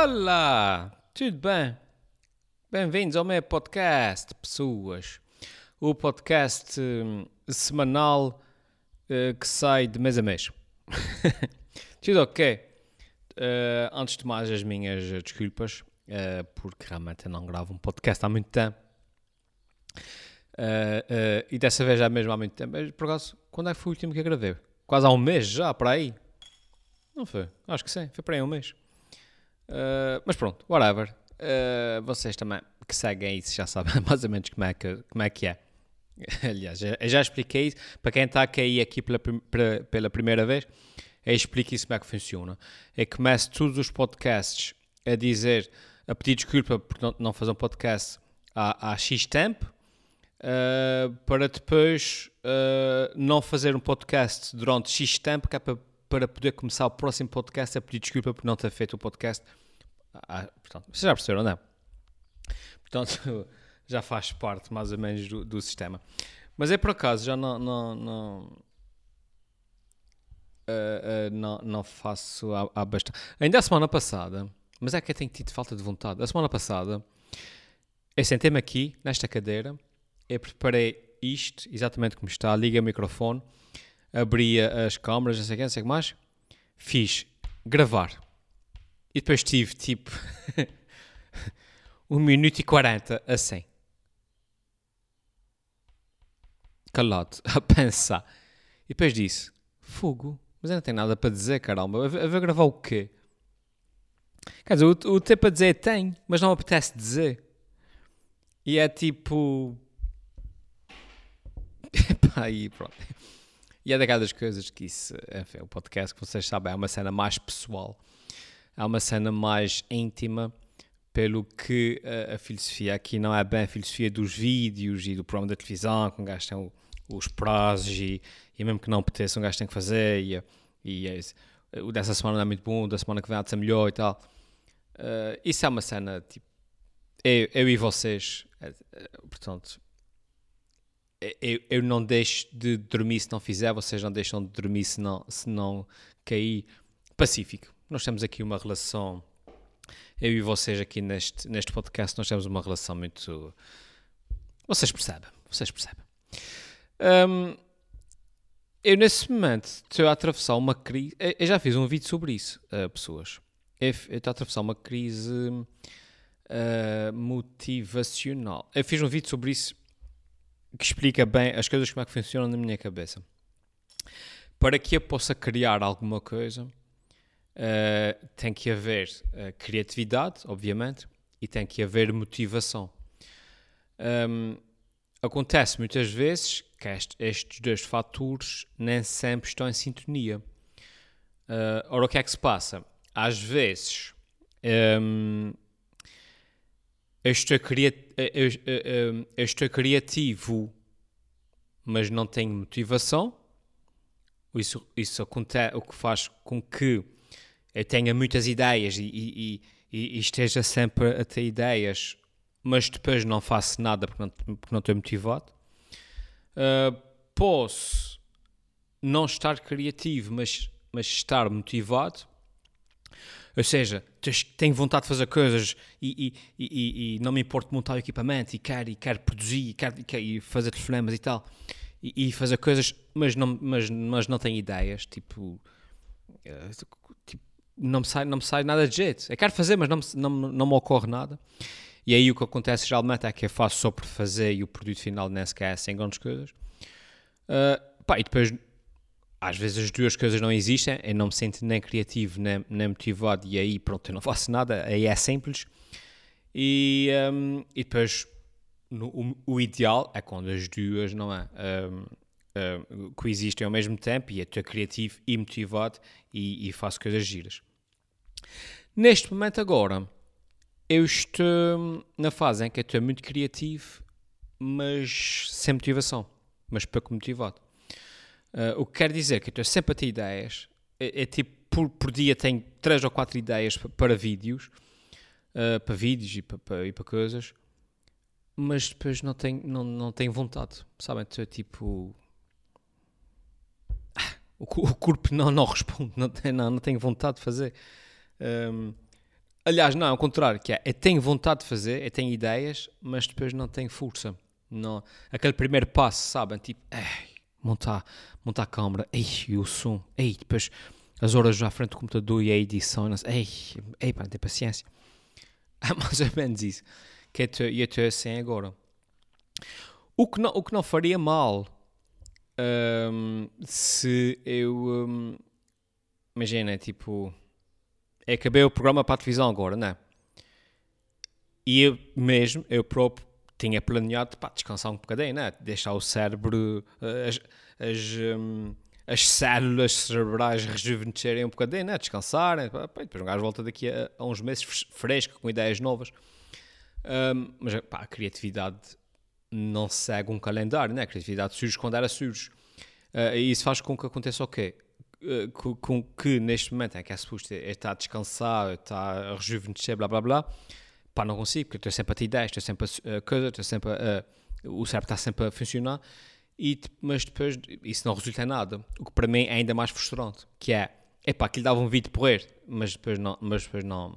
Olá! Tudo bem? Bem-vindos ao meu podcast, pessoas. O podcast hum, semanal eh, que sai de mês a mês. Tudo ok? Eh, antes de mais, as minhas desculpas, eh, porque realmente eu não gravo um podcast há muito tempo. E dessa vez já mesmo há muito tempo. Mas, por acaso, quando é que foi o último que eu gravei? Quase há um mês já, para aí. Não foi? Acho que sim, foi para aí um mês. Uh, mas pronto, whatever. Uh, vocês também que seguem isso já sabem mais ou menos como é que, como é, que é. Aliás, já, já expliquei isso. Para quem está a cair aqui pela, pela primeira vez, eu explico isso como é que funciona. Eu começo todos os podcasts a dizer, a pedir desculpa por não, não fazer um podcast há, há X tempo, uh, para depois uh, não fazer um podcast durante X tempo, que é para, para poder começar o próximo podcast a pedir desculpa por não ter feito o podcast. Ah, portanto, vocês já perceberam, não é? Portanto, já faz parte mais ou menos do, do sistema. Mas é por acaso, já não. não, não Uh, uh, não, não faço há, há bastante. Ainda a semana passada, mas é que eu tenho tido falta de vontade. A semana passada, eu sentei-me aqui, nesta cadeira, eu preparei isto, exatamente como está, liguei o microfone, abria as câmaras, não sei o que, não sei o que mais, fiz gravar. E depois tive tipo 1 minuto e 40 assim. Calado, a pensar. E depois disse: Fogo, mas não tenho nada para dizer, caramba. Eu vou gravar o quê? Quer dizer, o, o ter para dizer tem, mas não apetece dizer. E é tipo. Epá, aí pronto. E é daquelas coisas que isso, enfim, o podcast, que vocês sabem, é uma cena mais pessoal, é uma cena mais íntima, pelo que a, a filosofia aqui não é bem a filosofia dos vídeos e do programa da televisão, que um gajo tem o- os prazos e, e mesmo que não apeteça, um gajo tem que fazer, e, e é o dessa semana não é muito bom, da semana que vem há de ser melhor e tal. Uh, isso é uma cena, tipo, eu, eu e vocês, eh, eh, portanto, eu, eu não deixo de dormir se não fizer, vocês não deixam de dormir se não, se não cair. Pacífico. Nós temos aqui uma relação, eu e vocês aqui neste, neste podcast, nós temos uma relação muito. Vocês percebem, vocês percebem. Hum, eu nesse momento estou a atravessar uma crise. Eu já fiz um vídeo sobre isso, uh, pessoas. Eu estou a atravessar uma crise uh, motivacional. Eu fiz um vídeo sobre isso que explica bem as coisas como é que funcionam na minha cabeça. Para que eu possa criar alguma coisa, eh, tem que haver eh, criatividade, obviamente, e tem que haver motivação. Ahm, acontece muitas vezes que est- estes dois fatores nem sempre estão em sintonia. Eh, ora, o que é que se passa? Às vezes, ahm, eu estou, eu- eu estou criativo, mas não tenho motivação. Isso, isso acontece, o que faz com que eu tenha muitas ideias e, e- e- esteja sempre a ter ideias, mas depois não faço nada porque não, porque não estou motivado. Ah, posso não estar criativo, mas, mas estar motivado. Ou seja, tenho vontade de fazer coisas e, e- e- e- não me importo de montar o equipamento e quero, e quero produzir e quero, quero e fazer telefonemas e tal. E, fazer coisas, mas não, mas, mas não tenho ideias. Tipo, eh, tipo, não, me sai, não me sai nada de jeito. Eu quero fazer, mas não me, não, não me ocorre nada. E aí o que acontece geralmente é que eu faço só por fazer e o produto final nem sequer é sem grandes coisas. Ah, pá, e depois às vezes as duas coisas não existem, eu não me sinto nem criativo nem, nem motivado e aí pronto, eu não faço nada, aí é simples. E, hum, e depois no- o, o ideal é quando as duas não é hum, hum, coexistem ao mesmo tempo e estou criativo e motivado e, e faço coisas giras. Neste momento agora, eu estou na fase em que estou muito criativo, mas sem motivação, mas pouco motivado. Uh, o que quer dizer que eu estou sempre a ter ideias. É, é tipo, por, por dia tenho três ou quatro ideias pa- para vídeos, uh, para vídeos e para, para- e para coisas, mas depois não tenho, não, não tenho vontade, sabem? Estou tipo. Ah, O, co- o corpo não, não responde, não, não, não tenho vontade de fazer. Um, Aliás, não, ao contrário, que é, eu tenho vontade de fazer, eu tenho ideias, mas depois não tenho força. Não, aquele primeiro passo, sabem? Tipo, ei, montar, montar a câmera, ei, e o som, ei, depois as horas à frente do computador e a edição, não ei, ei, pá, tem paciência. É mais ou menos isso que eu estou assim agora. O que não, o que não faria mal um, se eu. Um, imagina, tipo. Acabei o programa para a televisão agora, não é? E eu mesmo, eu próprio, tinha planeado para descansar um bocadinho, né? Deixar o cérebro, as, as, um, as células cerebrais rejuvenescerem um bocadinho, né? Descansarem. Pá, depois um gajo volta daqui a, a, uns meses fresco, com ideias novas. Um, mas pá, a criatividade não segue um calendário, né? A criatividade surge quando era surge. Uh, e isso faz com que aconteça o quê? Uh, com, com, que neste momento é que é suposto estar a descansar, está a rejuvenescer, blá blá blá, pá, não consigo, porque estou sempre a ter ideias, estou sempre a uh, coisa, estou sempre a, uh, o cérebro está sempre a funcionar, e, mas depois isso não resulta em nada, o que para mim é ainda mais frustrante, que é, epá, aquilo dava um vídeo porrer, mas depois não, mas depois não,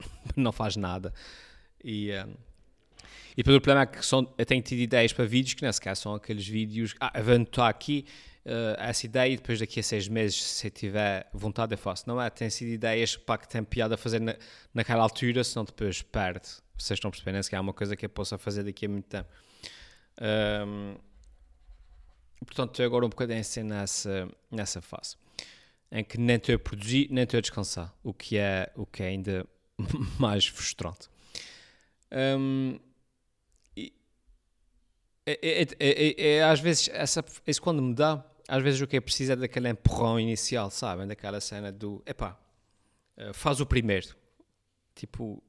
não faz nada. E, um, e depois o problema é que são, eu tenho tido ideias para vídeos que nem sequer são aqueles vídeos. Ah, vou anotar aqui uh, essa ideia e depois daqui a seis meses, se tiver vontade, eu faço. Não é? Tem sido ideias para que tem piada a fazer na, naquela altura, senão depois perde. Vocês estão percebendo se é uma coisa que eu possa fazer daqui a muito tempo. Um, portanto, estou agora um bocadinho assim nessa, nessa fase em que nem estou a produzir, nem estou a descansar, o que é, o que é ainda mais frustrante. Um, é, é, às vezes, essa, isso quando me dá, às vezes o que é preciso é daquele empurrão inicial, sabem? Daquela cena do, epá, eh, faz o primeiro. Tipo,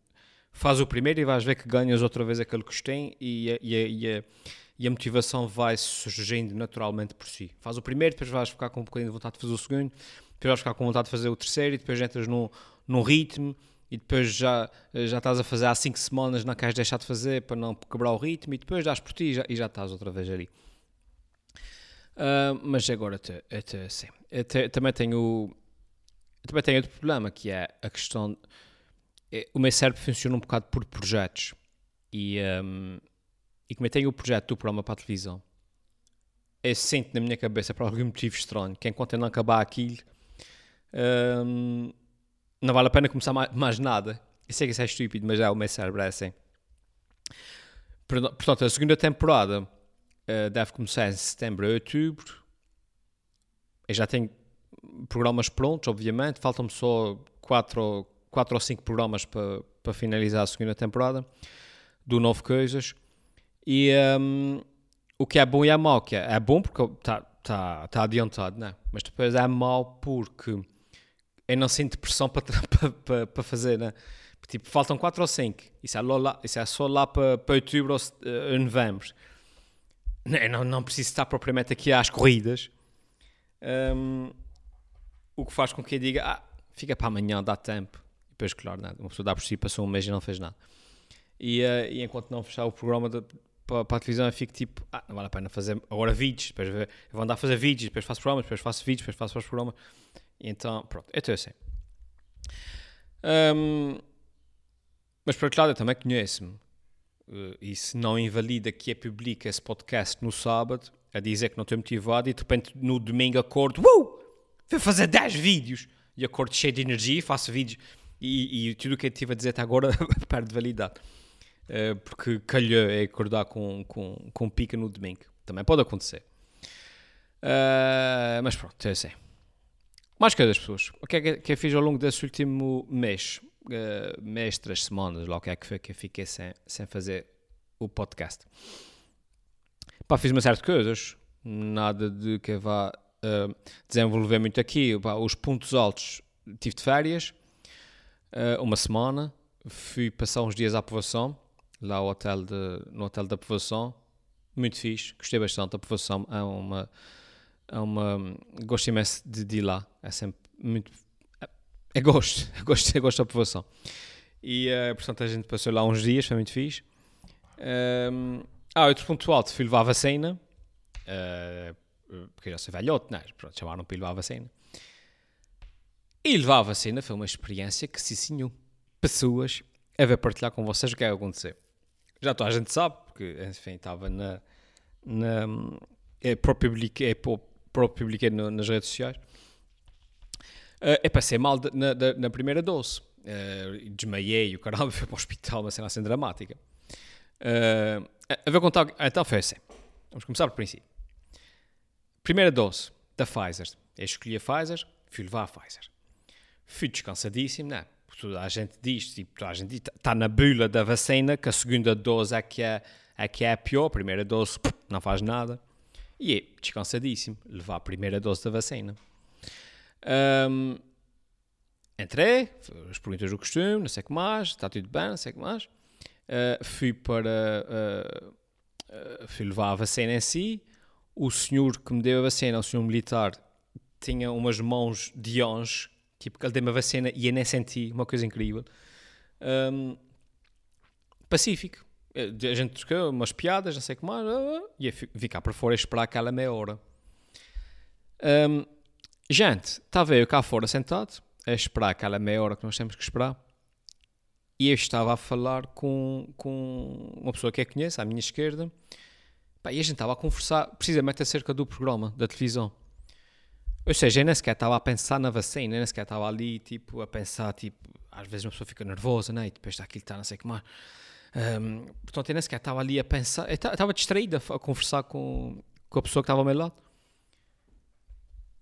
faz o primeiro e vais ver que ganhas outra vez aquele que tem e a, e e e a motivação vai surgindo naturalmente por si. Faz o primeiro, depois vais ficar com um bocadinho de vontade de fazer o segundo, depois vais ficar com vontade de fazer o terceiro e depois entras num, num ritmo e depois já, já estás a fazer há 5 semanas, não queres deixar de fazer para não quebrar o ritmo e depois dás por ti e já, e já estás outra vez ali. Uh, mas agora até, também tenho também tenho outro problema que é a questão é, o meu cérebro funciona um bocado por projetos e, um, e como eu tenho o projeto do programa para a televisão eu sinto na minha cabeça por algum motivo estranho que enquanto eu não acabar aquilo um, não vale a pena começar mais, mais nada. Eu sei que isso é estúpido, mas é o meu cérebro é assim. Portanto, a segunda temporada uh, deve começar em setembro ou outubro. Eu já tenho programas prontos, obviamente. Faltam-me só 4 quatro ou 5 programas para, para finalizar a segunda temporada do Novo Coisas. E um, o que é bom e é mau, que é, é bom porque está tá, tá adiantado, né? mas depois é mau porque eu não sinto pressão para, para, para, para fazer, né? Tipo, faltam 4 ou 5. Isso é, isso é só lá para, para outubro ou uh, novembro. Não, não preciso estar propriamente aqui às corridas. Um, o que faz com que eu diga, ah, fica para amanhã, dá tempo. E depois, claro, nada. Uma pessoa dá por si, passou um mês e não fez nada. E, uh, e enquanto não fechar o programa de, para, para, a televisão, eu fico tipo, ah, não vale a pena fazer agora vídeos. Depois eu vou andar a fazer vídeos, depois faço programas, depois faço vídeos, depois faço os programas. Então, pronto, eu estou assim. Um, mas por outro lado, eu também conheço-me. E se não invalida que é publica esse podcast no sábado, a dizer que não estou motivado, e de repente no domingo acordo, uh, vou fazer 10 vídeos, e acordo cheio de energia, faço vídeos, e, e tudo o que eu estive a dizer até agora perde validade. Uh, porque calhou é acordar com, com, com pica no domingo. Também pode acontecer. Uh, mas pronto, é assim. Mais coisas, pessoas. O que é que eu fiz ao longo desse último mês? Uh, mês, três semanas, lá o que é que foi que eu fiquei sem, sem fazer o podcast. Pá, fiz uma série de coisas. Nada de que vá uh, desenvolver muito aqui. Pá, os pontos altos, tive de férias. Uh, uma semana. Fui passar uns dias à aprovação. Lá ao hotel de, no hotel da aprovação. Muito fixe. Gostei bastante da aprovação. É uma é uma. Gosto imenso de, de ir lá. É sempre muito. É, gosto, é gosto, é gosto da aprovação. E uh, portanto a gente passou lá uns dias, foi muito fixe. Um, ah, outro ponto alto, fui levar a vacina. Uh, porque já sou velhote, né? Pronto, chamaram para ir levar a vacina. E levar a vacina foi uma experiência que, sim senhor, pessoas, a ver partilhar com vocês o que é que aconteceu. Já toda a gente sabe, porque, enfim, estava na. na é, próprio publiquei, é, próprio publiquei nas redes sociais. Uh, é passei mal de, na, de, na, primeira dose. Uh, desmaiei, o caramba foi para o hospital, uma cena assim dramática. Uh, a ver contar. Então foi assim. Vamos começar por princípio. Primeira dose da Pfizer. Eu escolhi a Pfizer, fui levar a Pfizer. Fui descansadíssimo, não é? Toda a gente diz, tipo, toda a gente está na bula da vacina que a segunda dose é que é, é, que é a pior, a primeira dose não faz nada. E é descansadíssimo levar a primeira dose da vacina. Um, entrei, as perguntas do costume, não sei o que mais, está tudo bem, não sei o que mais. Uh, fui para. Uh, uh, fui levar a vacina em si. O senhor que me deu a vacina, o senhor militar, tinha umas mãos de anjo, tipo, ele deu-me a vacina e eu nem senti, uma coisa incrível. Um, pacífico. A gente trocou umas piadas, não sei o que mais, e eu para fora esperar aquela meia hora. Um, gente, estava eu cá fora sentado, a esperar aquela meia hora que nós temos que esperar. E eu estava a falar com, com uma pessoa que eu conheço, à minha esquerda, pá, e a gente estava a conversar precisamente acerca do programa da televisão. Ou seja, eu nem sequer estava a pensar na vacina, nem sequer estava ali, tipo, a pensar, tipo, às vezes uma pessoa fica nervosa, né? E depois está aquilo, está não sei o que mais. Um, portanto, eu nem sequer estava ali a pensar, eu estava distraído a, a conversar com, com a pessoa que estava ao meu lado.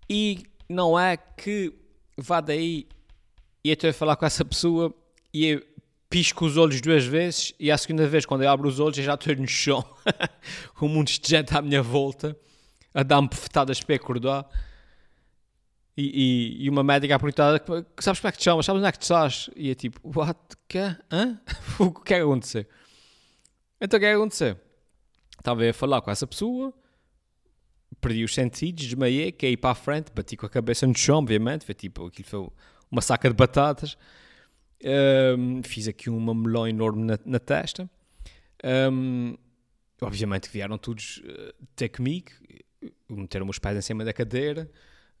E não é que vá daí e eu a falar com essa pessoa e eu pisco os olhos duas vezes e a segunda vez, quando eu abro os olhos, eu já estou no chão, com muitos de gente à minha volta, a dar-me bofetadas para acordar. E, e, e, uma médica a perguntar: Sabes como é que te chamas? Sabes onde é que tu estás? E é tipo: What? Que? Hã? o que é que aconteceu? Então o que é que aconteceu? Estava a falar com essa pessoa, perdi os sentidos, desmaiei, caí para a frente, bati com a cabeça no chão, obviamente. Foi tipo: aquilo foi uma saca de batatas. Um, fiz aqui uma melão enorme na, na testa. Um, obviamente vieram todos uh, ter comigo, meteram os pés em cima da cadeira.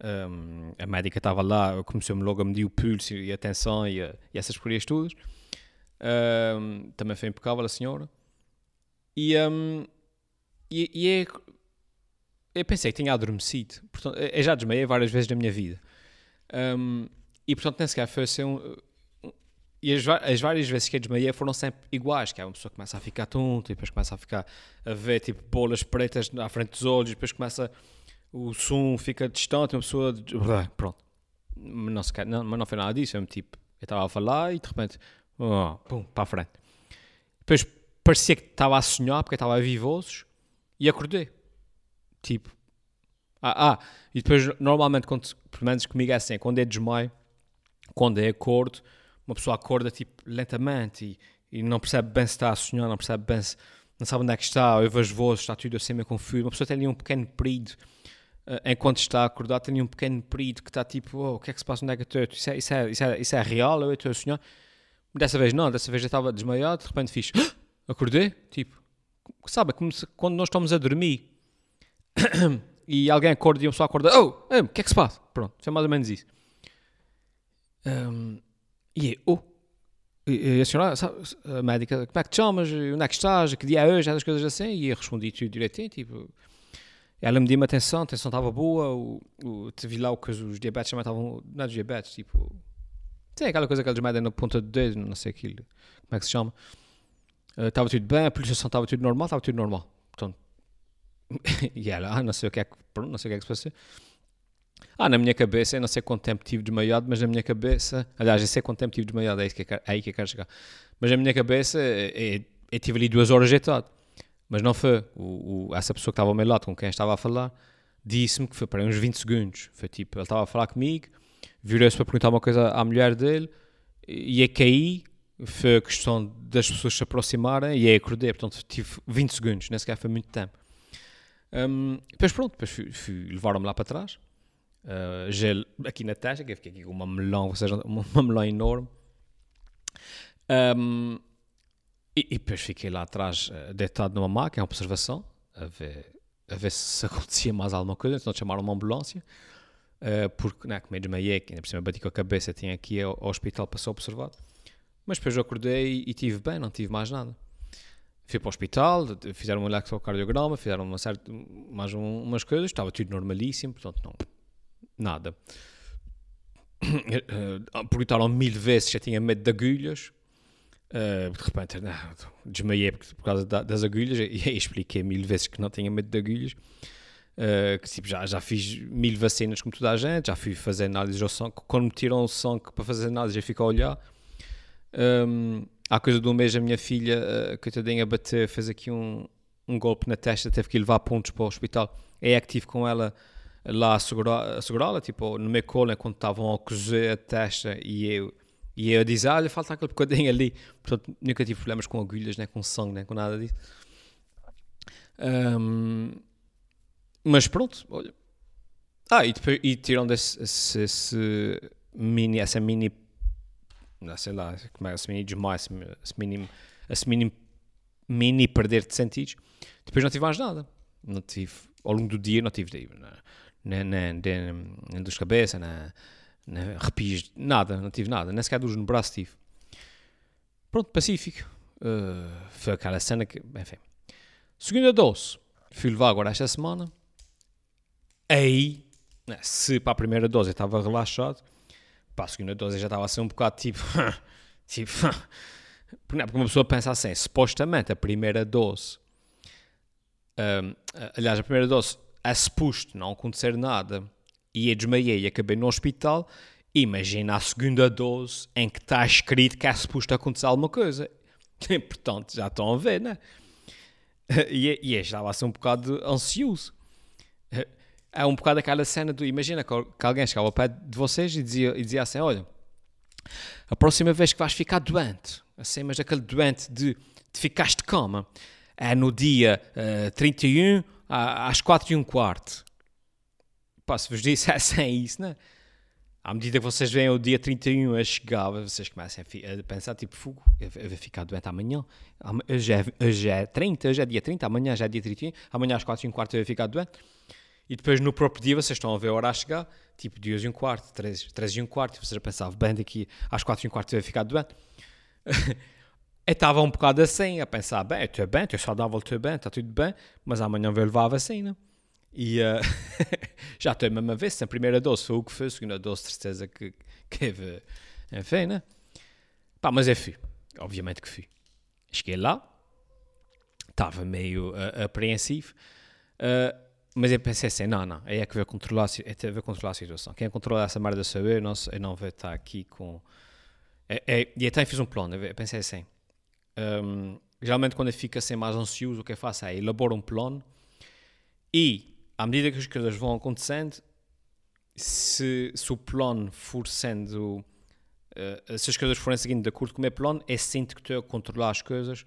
Um, a médica estava lá, começou-me logo a medir o pulso e a tensão e, a, e essas porcarias todas. também foi impecável a senhora. E, e, e é, eu pensei que tinha adormecido. Portanto, eu já desmaiei várias vezes na minha vida. e portanto, nem sequer foi assim um, e as, as, várias vezes que eu desmaiei foram sempre iguais, que é uma pessoa que começa a ficar tonta e depois começa a ficar a ver tipo bolas pretas à frente dos olhos, e depois começa o som fica distante, uma pessoa pronto. Não, se, não, mas não foi nada disso, eu tipo, eu estava a falar e de repente, oh, pum, para a frente. Depois parecia que estava a sonhar porque estava a vivosos e acordei. Tipo, ah, ah, e depois normalmente, quando, pelo menos comigo é assim, quando é desmaio, quando é acordo, uma pessoa acorda tipo lentamente e, e não percebe bem se está a sonhar, não percebe bem se não sabe onde é que está, ouve as vozes, está tudo assim meio confuso. Uma pessoa tem ali um pequeno período uh, enquanto está a acordar, tem ali um pequeno período que está tipo, oh, o que é que se passa, onde é que eu estou? Isso é, isso é, isso é, isso é real? Eu estou a sonhar? Dessa vez não, dessa vez eu estava desmaiado, de repente fiz, ah! acordei, tipo, sabe, como se, quando nós estamos a dormir e alguém acorda e uma pessoa acorda, oh, o que é que se passa? Pronto, é mais ou menos isso. Um, e é, oh, e a senhora, sabe, a médica, como é que te chamas? Onde é que estás? Que dia é hoje? Essas coisas assim. E eu respondi tudo direitinho, tipo... Ela me deu uma atenção, a atenção estava boa, o, o, vi lá o que os diabetes também estavam... Não é diabetes, tipo... Tem aquela coisa que eles medem na ponta do dedo, não sei aquilo, como é que se chama. Uh, estava tudo bem, a pulsação estava tudo normal, estava tudo normal. Portanto... e ela, ah, não sei o que é que... Pronto, não sei o que é que se passou. Ah, na minha cabeça, eu não sei quanto tempo tive desmaiado, mas na minha cabeça, aliás, eu sei quanto tempo tive desmaiado, é, isso que é aí que eu quero chegar. Mas na minha cabeça, eu, eu tive ali duas horas ajeitado. Mas não foi. O, o, essa pessoa que estava ao meu lado, com quem estava a falar, disse-me que foi para uns 20 segundos. Foi tipo, ele estava a falar comigo, virou-se para perguntar uma coisa à mulher dele, e aí caí, foi a questão das pessoas se aproximarem, e aí acordei, portanto tive 20 segundos, nem sequer foi muito tempo. Um, depois pronto, depois fui, fui levaram-me lá para trás, uh, gel aqui na testa, que eu fiquei aqui com uma melão, ou seja, uma, uma melão enorme. Um, e, e, depois fiquei lá atrás, uh, deitado numa máquina, observação, a ver, a ver se acontecia mais alguma coisa, então chamaram uma ambulância, uh, porque, né, como eu desmaiei, ainda por cima bati com a cabeça, tinha aqui ao, ao hospital para ser observado. Mas depois eu acordei e estive bem, não tive mais nada. Fui para o hospital, fizeram um eletrocardiograma, fizeram uma certa, mais um, umas coisas, estava tudo normalíssimo, portanto, não, nada. Perguntaram mil vezes se tinha medo de agulhas. Uh, de repente, não, desmaiei por, por causa da, das agulhas e, expliquei mil vezes que não tinha medo de agulhas. Uh, que tipo, já, já fiz mil vacinas como toda a gente, já fui fazer análises ao sangue. Quando me tiram o sangue para fazer análise, eu fico a olhar. Um, há coisa de um mês, a minha filha, uh, coitadinha, bater, fez aqui um, um golpe na testa, teve que levar pontos para o hospital. É tive com ela lá a segurá-la, tipo, no meu colo, enquanto estavam a cozer a testa e eu, e eu dizia, olha, falta aquele bocadinho ali. Portanto, nunca tive problemas com agulhas, nem com sangue, nem com nada disso. Um, mas pronto, olha. Ah, e, depois, e esse, esse, mini, essa mini, não sei lá, como é, esse mini desmaio, esse, esse mini, esse mini, perder de sentidos, depois não tive mais nada. Não tive, ao longo do dia não tive nem, nem, nem dor de cabeça, nem arrepios, nada, não tive nada, nem sequer dores no braço tive. Pronto, pacífico. Uh, foi aquela cena que, enfim. Segunda dose, fui levar agora esta semana Aí, né, se para a primeira dose eu estava relaxado, para a segunda dose eu já estava a ser um bocado tipo. tipo. Porque uma pessoa pensa assim, supostamente a primeira dose. Um, aliás, a primeira dose é suposto não acontecer nada e eu desmaiei e acabei no hospital. Imagina a segunda dose em que está escrito que é suposto acontecer alguma coisa. Portanto, já estão a ver, né? E, e eu estava a ser um bocado ansioso é um bocado aquela cena do. Imagina que, alguém chegava ao pé de vocês e dizia, e dizia assim: Olha, a próxima vez que vais ficar doente, assim, mas aquele doente de, de ficaste de cama, é no dia uh, 31 às 4 e um quarto. Pá, se vos dissessem é isso, né? À medida que vocês veem o dia 31 a chegar, vocês começam a, pensar, tipo, fogo, eu vou ficar doente amanhã. Hoje é, hoje é 30, hoje é dia 30, amanhã já é dia 31, amanhã às 4 e um quarto eu vou ficar doente. E depois no próprio dia vocês estão a ver a hora a chegar, tipo 2 e um quarto, 3, 3 e um quarto, e vocês já pensavam, bem, daqui às 4 e um quarto ia ficar doente. eu estava um bocado assim, a pensar, bem, estou bem, estou saudável, estou bem, está tudo bem, mas amanhã vou levar a vacina. E uh, já estou mesmo a ver se a primeira dose foi o que foi, a segunda dose, certeza que, que teve, enfim, né? Pá, mas eu fui, obviamente que fui. Cheguei lá, estava meio uh, apreensivo. Uh, mas eu pensei assim, não, não, aí é que vai controlar, é ver controlar a situação. Quem controla essa merda saber, não, eu não vou estar aqui com... É, é, e até fiz um plano, eu pensei assim, um, geralmente quando eu fico assim mais ansioso, o que eu faço é elaboro um plano e, à medida que as coisas vão acontecendo, se, se o plano for sendo... Uh, se as coisas forem seguindo de acordo com o meu plano, é sinto que estou a controlar as coisas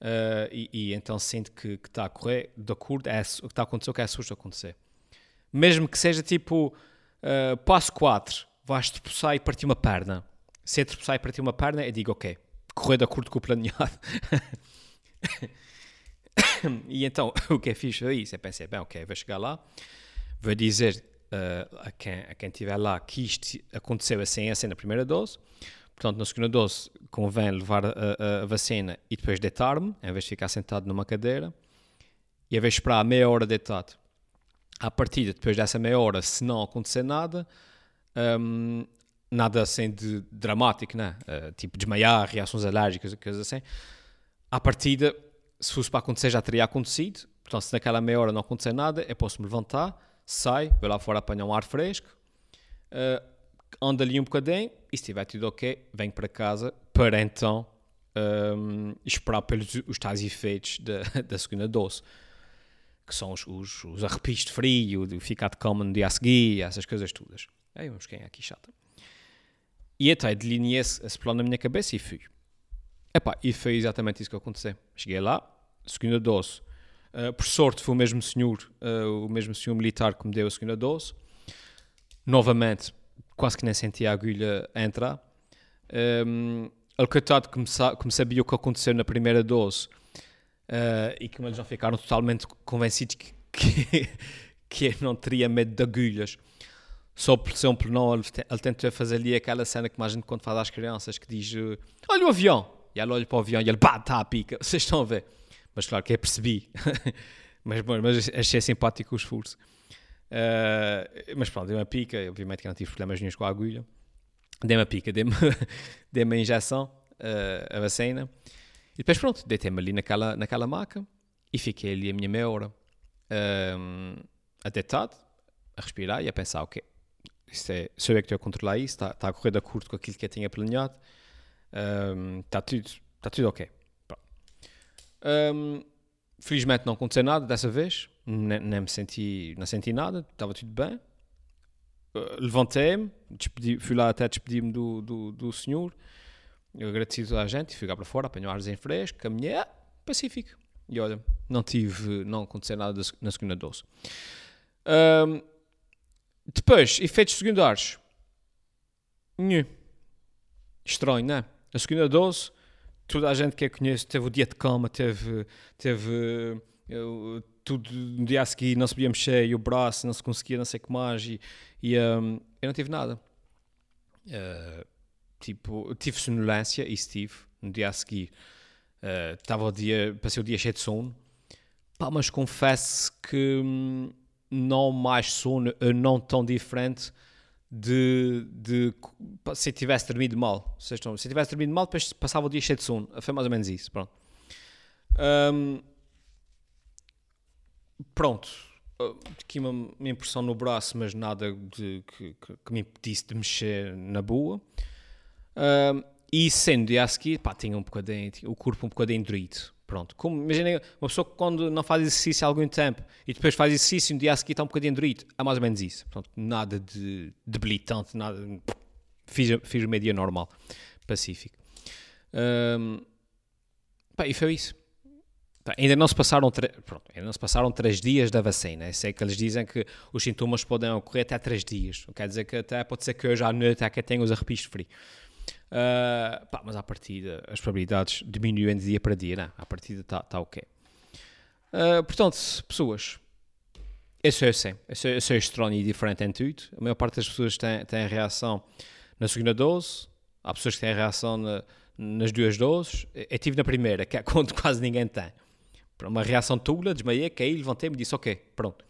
Uh, e, e, então sente que, está a correr de acordo, é, o que está a acontecer, o que é susto acontecer. Mesmo que seja tipo, uh, passo 4, vais tropeçar e partir uma perna. Se é tropeçar e partir uma perna, eu digo, ok, correr de acordo com o planeado. e então, o que é fixe é isso, eu pensei, bem, ok, vou chegar lá, vou dizer uh, a, quem, a quem estiver lá que isto aconteceu assim, assim na primeira dose, Portanto, na segunda dose convém levar a, a, a vacina e depois deitar-me, em vez de ficar sentado numa cadeira, e em vez de esperar meia hora deitado. À partida, depois dessa meia hora, se não acontecer nada, um, nada assim de dramático, né? Uh, tipo desmaiar, reações alérgicas, coisas assim. À partida, se fosse para acontecer, já teria acontecido. Portanto, se naquela meia hora não acontecer nada, eu posso me levantar, saio, vou lá fora apanhar um ar fresco, uh, ando ali um bocadinho e se estiver tudo ok, venho para casa para então um, esperar pelos os tais efeitos da, da segunda dose, que são os, os, os arrepios de frio, de ficar de cama no dia a seguir, essas coisas todas. Aí vamos quem é aqui chata. E até delineei esse, esse plano na minha cabeça e fui. Epá, e foi exatamente isso que aconteceu. Cheguei lá, segunda dose. Uh, por sorte foi o mesmo senhor, uh, o mesmo senhor militar que me deu a segunda dose. Novamente, quase que nem sentia a agulha entrar. Um, ele, coitado, que me, que me sabia o que aconteceu na primeira dose uh, e que eles já ficaram totalmente convencidos que, que, que eu não teria medo de agulhas. só por ser um plenão, ele, te- ele tentou fazer ali aquela cena que mais a gente quando faz às crianças, que diz, eh, olha o avião, e ela olha para o avião e ele, pá, está a pica, vocês estão a ver. Mas claro que eu percebi, mas, bom, mas achei simpático o esforço. Eh, mas pronto, dei-me a pica, obviamente que não tive problemas nenhum com a agulha. Dei-me a pica, dei-me dei a injeção, eh, a vacina. E depois pronto, deitei-me ali naquela, naquela maca e fiquei ali a minha meia hora a deitado, a respirar e a pensar, ok, isto é, sou eu que estou a controlar isso, está, a correr de acordo com aquilo que eu tinha planeado, está, tudo, está tudo ok. Pronto. Felizmente não aconteceu nada dessa vez, nem, nem me senti, não senti nada, estava tudo bem. Uh, Levantei-me, fui lá até despedir-me do, do, do senhor, eu agradeci a gente, fui cá para fora, apanhei o arzinho fresco, caminhei, ah, pacífico. E olha, não tive, não aconteceu nada na segunda dose. Ahm, depois, efeitos secundários. Estranho, não é? A segunda dose, toda a gente que eu conheço teve o dia de cama, teve, teve eu, tudo no dia a seguir, não podia mexer, e o braço não se conseguia, não sei o que mais, e, e ahm, eu não tive nada. Ah, tipo, tive sonolência, isso tive, no dia a seguir. Estava o dia, passei o dia cheio de sono, Pá, mas confesso que hum, não mais sono, eh, não tão diferente de, de se tivesse dormido mal. Se eu tivesse dormido mal, depois passava o dia cheio de sono. Foi mais ou menos isso. Pronto. Hum, pronto. Aqui uma, uma impressão no braço, mas nada de, que, que- que me impedisse de mexer na boa. Hum, e sendo dia a seguir, pá, tinha um bocadinho, tinha o corpo um bocadinho doído. Pronto. Como, imaginem uma pessoa que quando não faz exercício há algum tempo e depois faz exercício no dia a seguir está um bocadinho doído. É mais ou menos isso. Pronto, nada de debilitante, nada. Fiz, fiz o meio dia normal, pacífico. Hum, pá, e foi isso. Pá, ainda não se passaram tre- pronto, ainda não se passaram três dias da vacina. Eu sei que eles dizem que os sintomas podem ocorrer até três dias. Quer dizer que até pode ser que hoje à noite é que tenha os arrepios de frio. Uh, pá, mas à partida as probabilidades diminuem de dia para dia, não? À partida está tá ok. Uh, portanto, pessoas, eu sou assim, eu sou estranho e diferente em tudo. A maior parte das pessoas tem, tem reação na segunda dose, há pessoas que têm reação na- nas duas doses. Eu tive na primeira, que é quando quase ninguém tem. Uma reação tula, desmaiei, caí, levantei-me e disse ok, pronto.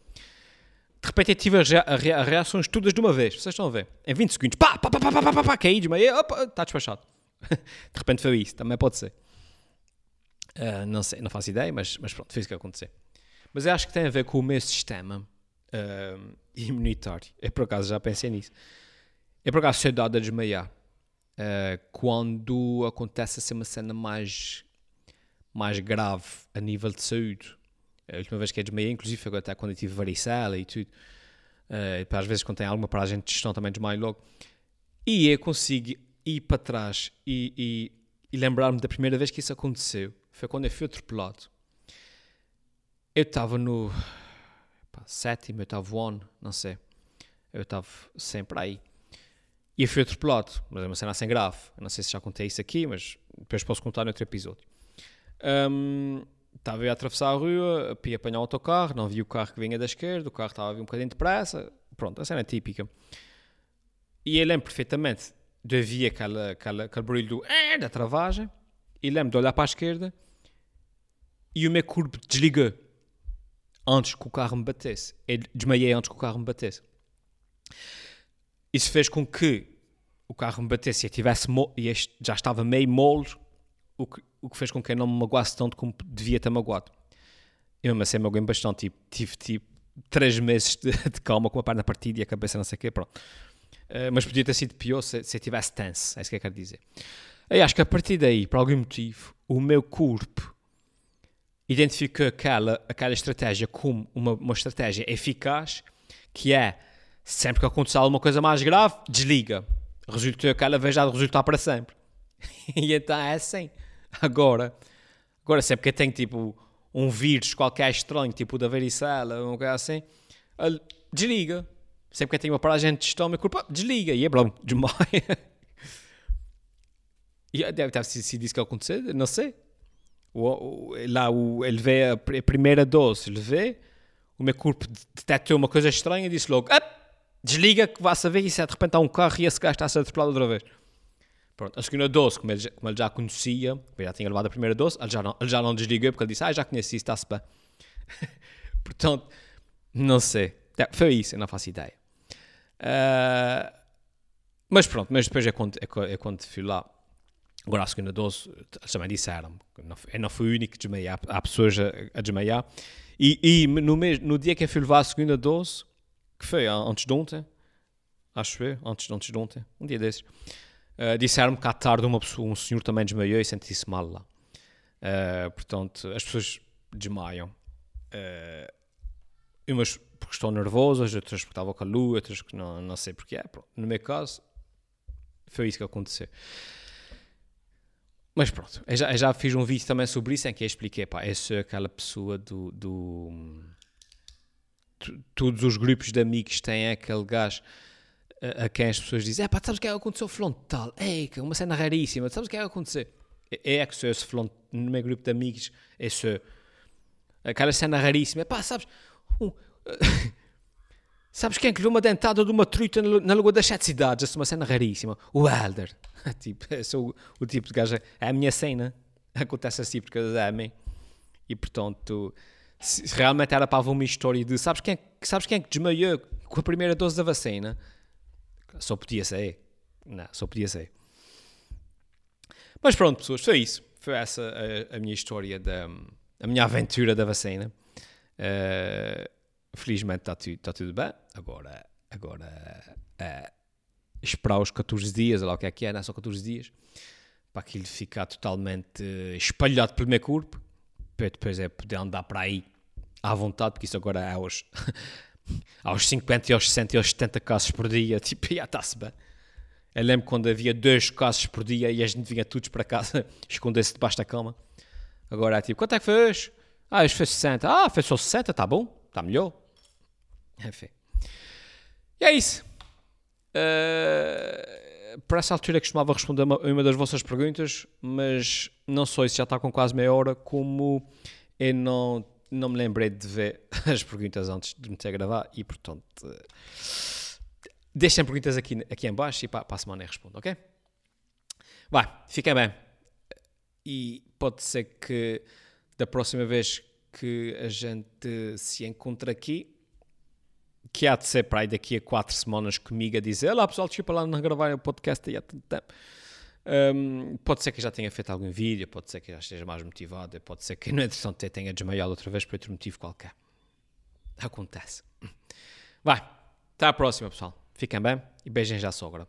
De repente tive as rea- a rea- reações todas de uma vez. Vocês estão a ver? Em 20 segundos. Pá, pá, pá, pá, pá, pá, pá, pá caí, desmaiei, opa, está despachado. De repente foi isso. Também pode ser. Ah, não sei, não faço ideia, mas, mas pronto, fez o que aconteceu. Mas eu acho que tem a ver com o meu sistema ah, imunitário. Eu por acaso já pensei nisso. Eu por acaso sou dado a desmaiar. ah, quando acontece assim uma cena mais, mais grave a nível de saúde. A última vez que eu desmaiei, inclusive, foi até quando eu tive varicela e tudo. Uh, e às vezes, quando tem alguma paragem de gestão, também desmaio logo. E eu consigo ir para trás e, e- e lembrar-me da primeira vez que isso aconteceu. Foi quando eu fui atropelado. Eu estava no pá, sétimo, oitavo ano, não sei. Eu estava sempre aí. E eu fui atropelado. Mas é uma cena assim grave. Eu não sei se já contei isso aqui, mas depois posso contar noutro episódio. Hum, Estava eu a atravessar a rua, ia apanhar o autocarro, não vi o carro que vinha da esquerda, o carro estava a vir um bocadinho depressa. Pronto, a cena é típica. E eu lembro perfeitamente de ouvir aquela, aquela, aquele barulho do "eh", da travagem, e lembro de olhar para a esquerda e o meu corpo desligou antes que o carro me batesse. Eu desmaiei antes que o carro me batesse. Isso fez com que o carro me batesse e tivesse e já estava meio mole, o que, o que fez com que eu não me magoasse tanto como devia ter magoado. Eu mesmo assim magoei bastante, tipo, tive tipo três meses de, de calma com a perna partida e a cabeça não sei o quê, pronto. Eh, mas podia ter sido pior se, se eu tivesse tense, é isso que eu quero dizer. Eu acho que a partir daí, por algum motivo, o meu corpo identificou aquela, aquela estratégia como uma, uma estratégia eficaz, que é, sempre que acontecer alguma coisa mais grave, desliga. Resultou aquela vez já de resultar para sempre. e então é assim. Agora, agora sempre que eu tenho tipo um vírus qualquer estranho, tipo da varicela, um coisa assim, desliga. Sempre que eu tenho uma paragem de ah, desliga. E é bom, desmaia. E deve ter sido isso que aconteceu, não sei. O, o, lá o, ele vê a, pr- a primeira dose, ele vê, o meu corpo detectou uma coisa estranha e disse logo, "Ah, desliga que vá saber isso é de repente há um carro e esse gajo está a ser atropelado outra vez. Pronto, a segunda dose, como ele, como ele já conhecia, ele já tinha levado a primeira dose, ele já não, ele já não desligou porque ele disse, ah, já conheci isso, está-se bem. Portanto, não sei. Foi isso, eu não faço ideia. Uh, mas pronto, mas depois é quando, é, é quando fui lá. Agora a segunda dose, eles também disseram eu não fui o único a desmaiar, há pessoas a, a desmaiar. E, e no, mês, no dia que eu fui levar a segunda dose, que foi antes de ontem, acho eu, antes, antes de ontem, um dia desses, uh, disseram-me que à tarde uma pessoa, um senhor também desmaiou e senti-se mal lá. Uh, portanto, as pessoas desmaiam. Uh, umas porque estão nervosas, outras porque estavam com a lua, outras que não, não sei porque é. Pronto. No meu caso, foi isso que aconteceu. Mas pronto, eu já, eu já fiz um vídeo também sobre isso em que eu expliquei, pá, eu sou aquela pessoa do... do todos os grupos de amigos têm aquele gajo a, quem as pessoas dizem, é pá, sabes o que é que aconteceu frontal? Ei, uma cena raríssima, sabes o que é que aconteceu? É, é que sou esse no meu grupo de amigos, é sou aquela cena raríssima, pá, sabes, um, Sabes quem é que viu uma dentada de uma truta na Lagoa das Sete Cidades? Essa é uma cena raríssima. O Elder. tipo, eu sou o, o, tipo de gajo. É a minha cena. Acontece assim porque eles amem. E portanto, se realmente era para haver uma história de. Sabes quem, é, sabes quem é que desmaiou com a primeira dose da vacina? Só podia ser. Não, só podia ser. Mas pronto, pessoas, foi isso. Foi essa a, a minha história, da, a minha aventura da vacina. Uh, felizmente está tudo, está tudo bem. Agora, agora é, esperar os 14 dias, lá o que é que é, não é só 14 dias, para aquilo ficar totalmente espalhado pelo meu corpo, para depois é poder andar para aí à vontade, porque isso agora é aos, aos 50, aos 60 e aos 70 casos por dia, tipo, já está-se bem. Eu lembro quando havia dois casos por dia e a gente vinha todos para casa esconder-se debaixo da cama. Agora é tipo, quanto é que hoje? Ah, hoje foi 60. Ah, foi só 60, está bom, está melhor. Enfim. E é isso. Uh, para essa altura costumava responder uma, uma das vossas perguntas, mas não sei se já está com quase meia hora, como eu não, não me lembrei de ver as perguntas antes de me ter a gravar e, portanto, deixem perguntas aqui, aqui em baixo e para, para a semana eu respondo, ok? Vai, fiquem bem. E pode ser que da próxima vez que a gente se encontre aqui, que há de ser para aí daqui a quatro semanas comigo a dizer: Olá pessoal, desculpa lá não gravar o podcast aí há tanto tempo. Um, pode ser que já tenha feito algum vídeo, pode ser que já esteja mais motivado, pode ser que, no entretanto, tenha desmaiado outra vez por outro motivo qualquer. Acontece. Vai, até à próxima, pessoal. Fiquem bem e beijem já a sogra.